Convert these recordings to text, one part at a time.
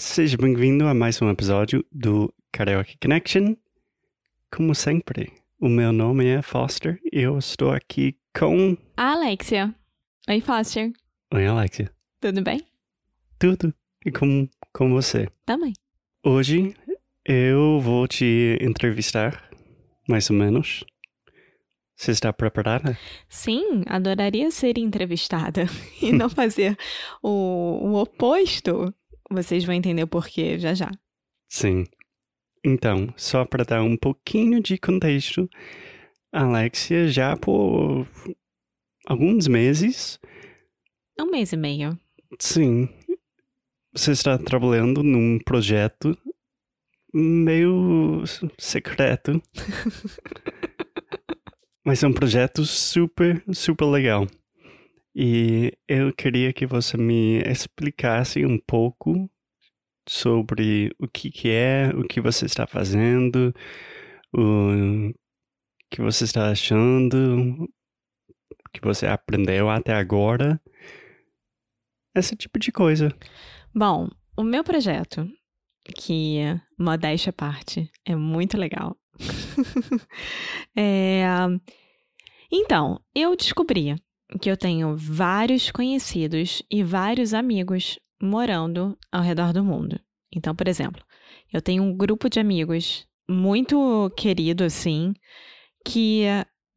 Seja bem-vindo a mais um episódio do Karaoke Connection. Como sempre, o meu nome é Foster e eu estou aqui com. A Alexia. Oi, Foster. Oi, Alexia. Tudo bem? Tudo. E com, com você? Também. Hoje eu vou te entrevistar, mais ou menos. Você está preparada? Sim, adoraria ser entrevistada e não fazer o, o oposto. Vocês vão entender o porquê já já. Sim. Então, só para dar um pouquinho de contexto, a Alexia já por alguns meses, Um mês e meio. sim, você está trabalhando num projeto meio secreto. Mas é um projeto super, super legal. E eu queria que você me explicasse um pouco sobre o que, que é, o que você está fazendo, o que você está achando, o que você aprendeu até agora. Esse tipo de coisa. Bom, o meu projeto, que, modéstia à parte, é muito legal. É, Então, eu descobri que eu tenho vários conhecidos e vários amigos morando ao redor do mundo. Então, por exemplo, eu tenho um grupo de amigos muito querido, assim, que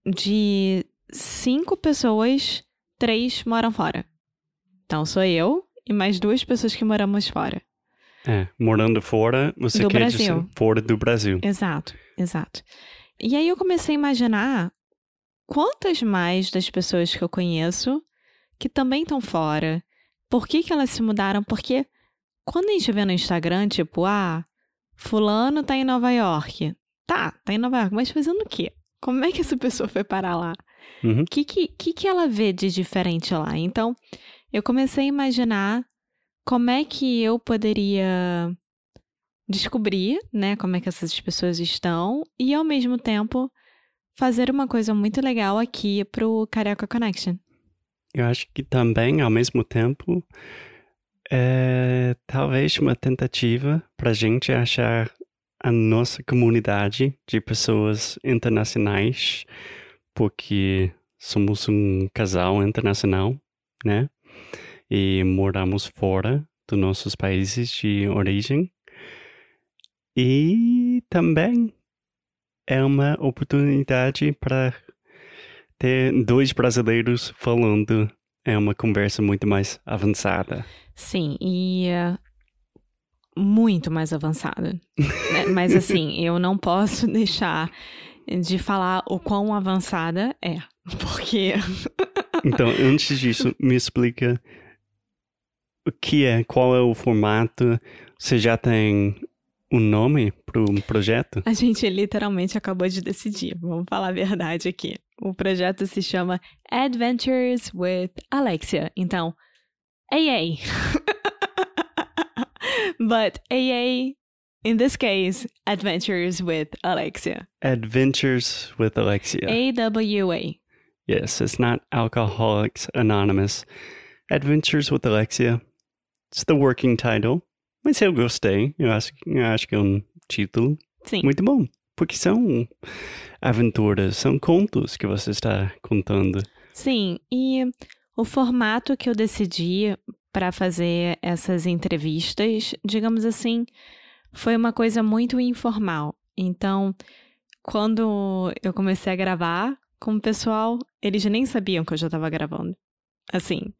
de cinco pessoas, três moram fora. Então, sou eu e mais duas pessoas que moramos fora. É, morando fora, você Do quer Brasil. dizer fora do Brasil. Exato, exato. E aí eu comecei a imaginar quantas mais das pessoas que eu conheço que também estão fora, por que, que elas se mudaram? Porque quando a gente vê no Instagram, tipo, ah, fulano tá em Nova York. Tá, tá em Nova York, mas fazendo o quê? Como é que essa pessoa foi parar lá? Uhum. O que, que, que, que ela vê de diferente lá? Então, eu comecei a imaginar como é que eu poderia descobrir, né, como é que essas pessoas estão e, ao mesmo tempo, fazer uma coisa muito legal aqui pro Carioca Connection. Eu acho que também, ao mesmo tempo, é talvez uma tentativa para gente achar a nossa comunidade de pessoas internacionais, porque somos um casal internacional, né? E moramos fora dos nossos países de origem. E também é uma oportunidade para ter dois brasileiros falando. É uma conversa muito mais avançada. Sim, e eh, muito mais avançada. né? Mas assim, eu não posso deixar de falar o quão avançada é, porque Então, antes disso, me explica o que é, qual é o formato. Você já tem um nome para o projeto? A gente literalmente acabou de decidir, vamos falar a verdade aqui. O projeto se chama Adventures with Alexia. Então, AA. But AA, in this case, Adventures with Alexia. Adventures with Alexia. AWA. Yes, it's not Alcoholics Anonymous. Adventures with Alexia. It's the working title. Mas eu gostei. Eu acho, eu acho que é um título Sim. muito bom. Porque são aventuras, são contos que você está contando. Sim, e o formato que eu decidi para fazer essas entrevistas, digamos assim, foi uma coisa muito informal. Então, quando eu comecei a gravar, com o pessoal, eles nem sabiam que eu já tava gravando. Assim,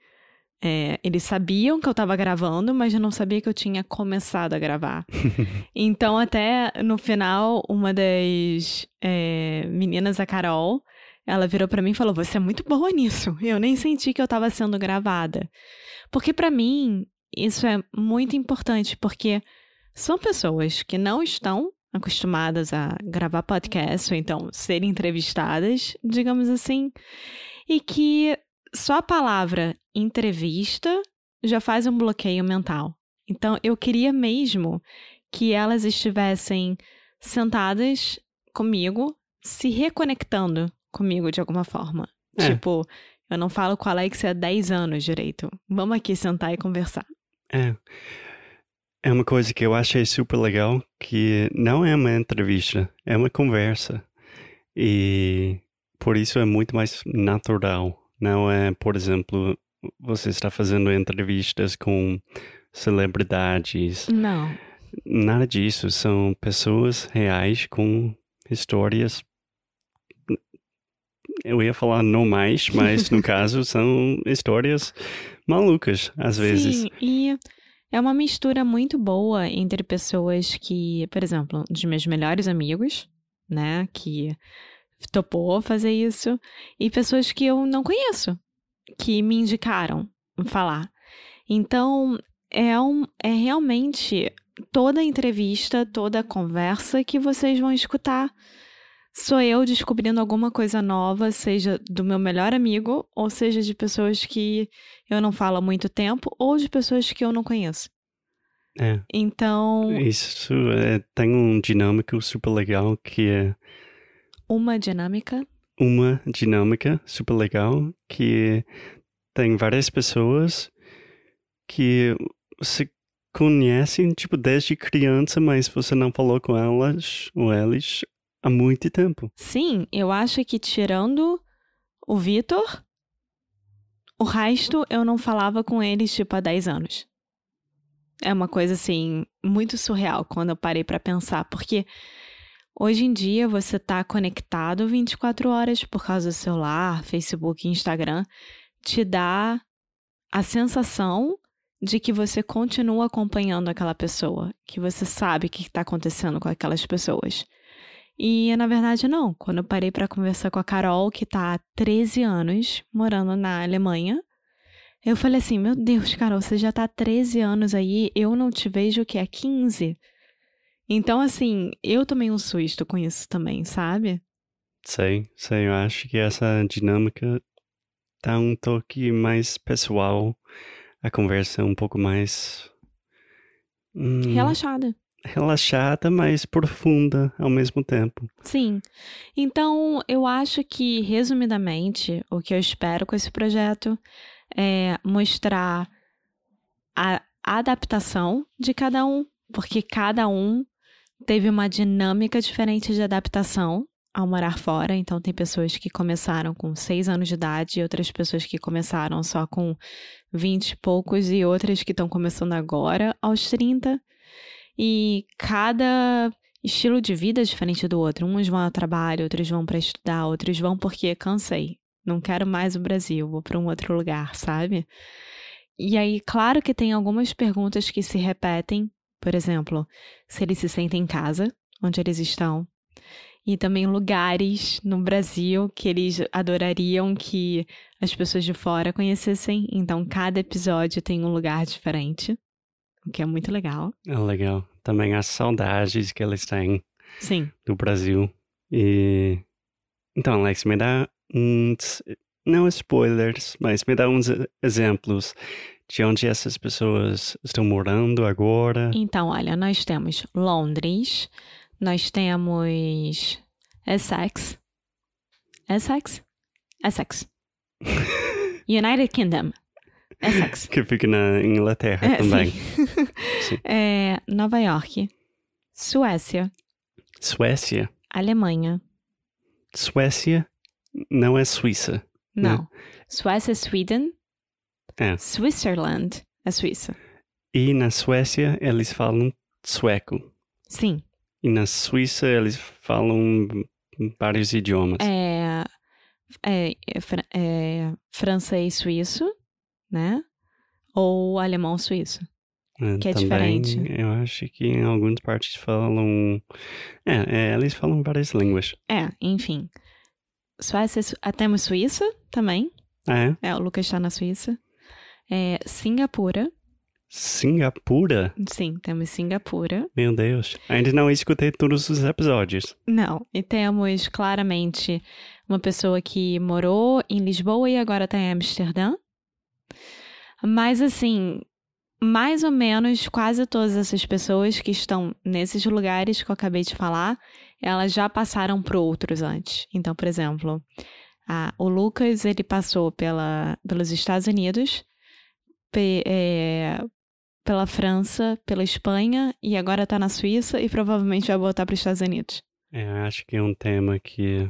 é, eles sabiam que eu tava gravando, mas eu não sabia que eu tinha começado a gravar. então, até no final, uma das é, meninas, a Carol, ela virou para mim e falou: Você é muito boa nisso. Eu nem senti que eu tava sendo gravada. Porque para mim, isso é muito importante, porque são pessoas que não estão acostumadas a gravar podcast ou então ser entrevistadas, digamos assim, e que só a palavra entrevista já faz um bloqueio mental. Então eu queria mesmo que elas estivessem sentadas comigo, se reconectando comigo de alguma forma. É. Tipo, eu não falo com a Alex há 10 anos direito. Vamos aqui sentar e conversar. É. É uma coisa que eu achei super legal, que não é uma entrevista, é uma conversa. E por isso é muito mais natural. Não é, por exemplo, você está fazendo entrevistas com celebridades. Não. Nada disso. São pessoas reais com histórias. Eu ia falar não mais, mas no caso são histórias malucas, às vezes. Sim, e é uma mistura muito boa entre pessoas que, por exemplo, um dos meus melhores amigos, né, que topou fazer isso, e pessoas que eu não conheço, que me indicaram falar. Então, é, um, é realmente toda entrevista, toda conversa que vocês vão escutar sou eu descobrindo alguma coisa nova, seja do meu melhor amigo, ou seja de pessoas que eu não falo há muito tempo, ou de pessoas que eu não conheço. É. Então. Isso é, tem um dinâmico super legal que é. Uma dinâmica? Uma dinâmica super legal que tem várias pessoas que se conhecem, tipo, desde criança, mas você não falou com elas ou eles há muito tempo. Sim, eu acho que tirando o Vitor, o resto eu não falava com eles tipo há 10 anos. É uma coisa assim muito surreal quando eu parei para pensar, porque hoje em dia você tá conectado 24 horas por causa do celular, Facebook, Instagram, te dá a sensação de que você continua acompanhando aquela pessoa, que você sabe o que está acontecendo com aquelas pessoas. E na verdade não. Quando eu parei para conversar com a Carol, que tá há 13 anos morando na Alemanha, eu falei assim: "Meu Deus, Carol, você já tá há 13 anos aí, eu não te vejo que há 15". Então assim, eu tomei um susto com isso também, sabe? Sei, sei, eu acho que essa dinâmica dá um toque mais pessoal, a conversa é um pouco mais hum, relaxada relaxada, mas profunda ao mesmo tempo. Sim. Então, eu acho que, resumidamente, o que eu espero com esse projeto é mostrar a adaptação de cada um, porque cada um teve uma dinâmica diferente de adaptação ao morar fora. Então, tem pessoas que começaram com seis anos de idade, e outras pessoas que começaram só com vinte e poucos, e outras que estão começando agora aos 30. E cada estilo de vida é diferente do outro. Uns vão ao trabalho, outros vão para estudar, outros vão porque cansei. Não quero mais o Brasil, vou para um outro lugar, sabe? E aí, claro que tem algumas perguntas que se repetem. Por exemplo, se eles se sentem em casa, onde eles estão. E também lugares no Brasil que eles adorariam que as pessoas de fora conhecessem. Então, cada episódio tem um lugar diferente o que é muito legal. É legal. Também as saudades que eles têm Sim. do Brasil. E então, Alex, me dá uns não spoilers, mas me dá uns exemplos de onde essas pessoas estão morando agora. Então, olha, nós temos Londres, nós temos Essex, Essex, Essex, United Kingdom, Essex. Que fica na Inglaterra é, também. Sim. sim. É, Nova York. Suécia. Suécia. Alemanha. Suécia não é Suíça. Não. Né? Suécia é Sweden. É. Switzerland é Suíça. E na Suécia eles falam sueco. Sim. E na Suíça eles falam vários idiomas. É. é, é, é francês suíço, né? Ou alemão suíço. É, Que é também, diferente. Eu acho que em algumas partes falam. É, é, eles falam várias línguas. É, enfim. Suécia, Su- ah, temos Suíça também. É? É, o Lucas está na Suíça. É, Singapura. Singapura? Sim, temos Singapura. Meu Deus. Ainda não escutei todos os episódios. Não, e temos claramente uma pessoa que morou em Lisboa e agora está em Amsterdã. Mas assim, mais ou menos quase todas essas pessoas que estão nesses lugares que eu acabei de falar, elas já passaram por outros antes. Então, por exemplo, a- o Lucas ele passou pela, pelos Estados Unidos, pe- é, pela França, pela Espanha e agora está na Suíça e provavelmente vai voltar para os Estados Unidos. É, acho que é um tema que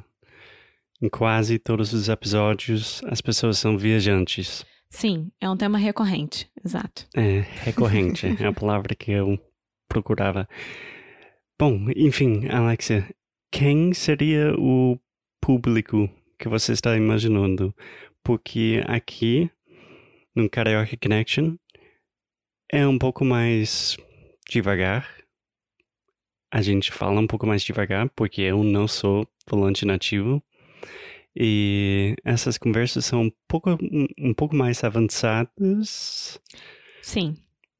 em quase todos os episódios as pessoas são viajantes. Sim, é um tema recorrente, exato. É, recorrente, é a palavra que eu procurava. Bom, enfim, Alexia, quem seria o público que você está imaginando? Porque aqui, no Karaoke Connection, é um pouco mais devagar. A gente fala um pouco mais devagar, porque eu não sou falante nativo. E essas conversas são um pouco, um, um pouco mais avançadas. Sim,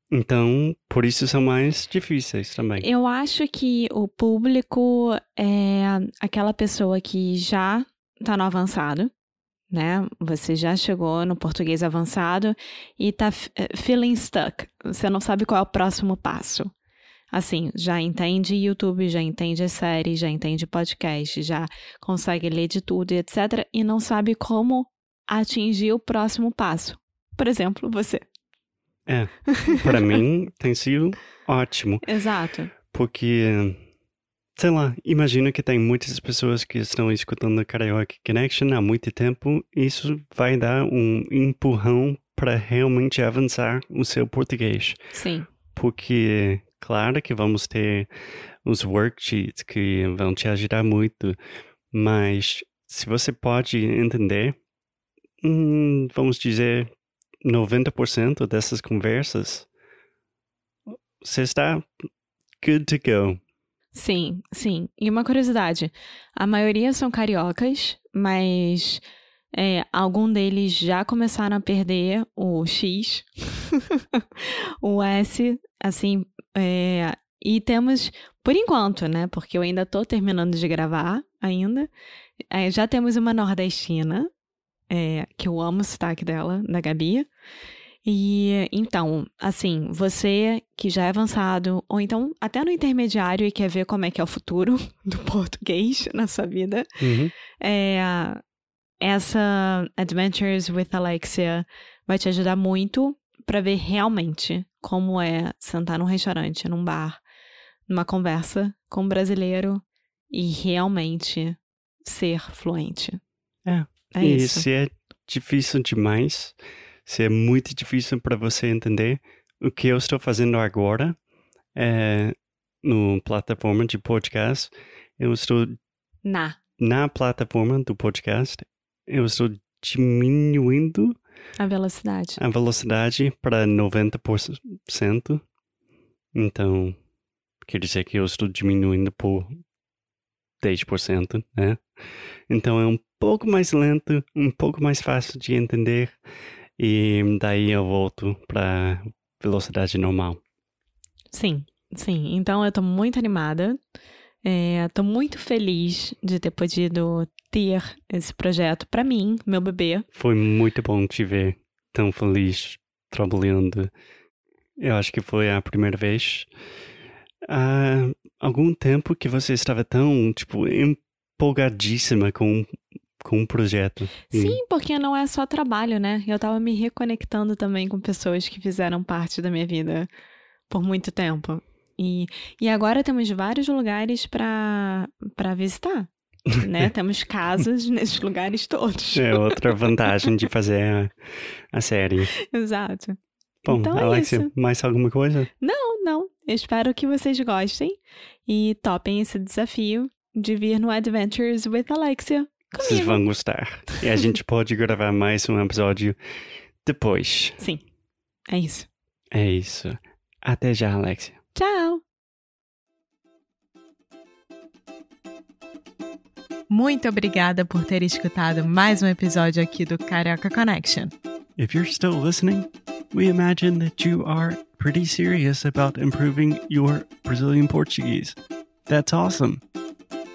Então, por isso são mais difíceis também. eu acho que o público é aquela pessoa que já tá no avançado, né? Você já chegou no português avançado e tá f- eh, feeling stuck. Você não sabe qual é o próximo passo. Assim, já entende YouTube, já entende as séries, já entende podcast, já consegue ler de tudo e etc. E não sabe como atingir o próximo passo. Por exemplo, você. Para mim, tem sido ótimo. Exato. Porque, sei lá, imagino que tem muitas pessoas que estão escutando o Karaoke Connection há muito tempo. Isso vai dar um empurrão para realmente avançar o seu português. Sim. Porque, claro que vamos ter os worksheets que vão te ajudar muito, mas se você pode entender, hum, vamos dizer, 90% dessas conversas, você está good to go. Sim, sim. E uma curiosidade: a maioria são cariocas, mas é, algum deles já começaram a perder o X, o S, assim. é, e temos, por enquanto, né? Porque eu ainda tô terminando de gravar ainda. é, já temos uma nordestina, é, que eu amo o sotaque dela, da Gabi. E então, assim, você que já é avançado, ou então até no intermediário e quer ver como é que é o futuro do português na sua vida, Uhum. é, essa Adventures with Alexia vai te ajudar muito para ver realmente como é sentar num restaurante, num bar, numa conversa com um brasileiro e realmente ser fluente. É. É e isso. se é difícil demais, se é muito difícil para você entender, o que eu estou fazendo agora é no plataforma de podcast, eu estou Na. na plataforma do podcast, eu estou diminuindo A velocidade. a velocidade para 90%. Então, quer dizer que eu estou diminuindo por 10%, né? Então é um pouco mais lento, um pouco mais fácil de entender e daí eu volto para velocidade normal. Sim, sim. Então eu tô muito animada. É, tô muito feliz de ter podido ter esse projeto pra mim, meu bebê. Foi muito bom te ver tão feliz trabalhando. Eu acho que foi a primeira vez há algum tempo que você estava tão, tipo, empolgadíssima com, com um projeto. Sim, porque não é só trabalho, né? Eu tava me reconectando também com pessoas que fizeram parte da minha vida por muito tempo. E, e agora temos vários lugares pra visitar, né? temos casas nesses lugares todos. É outra vantagem de fazer a, a série. Exato. Bom, Então é Alexia, isso. mais alguma coisa? Não, não. Eu espero que vocês gostem e topem esse desafio de vir no Adventures with Alexia. Vocês Comigo. vão gostar. E a gente pode gravar mais um episódio depois. Sim. É isso. É isso. Até já, Alexia. Tchau! Muito obrigada por ter escutado mais um episódio aqui do Carioca Connection. If you're still listening, we imagine that you are pretty serious about improving your Brazilian Portuguese. That's awesome.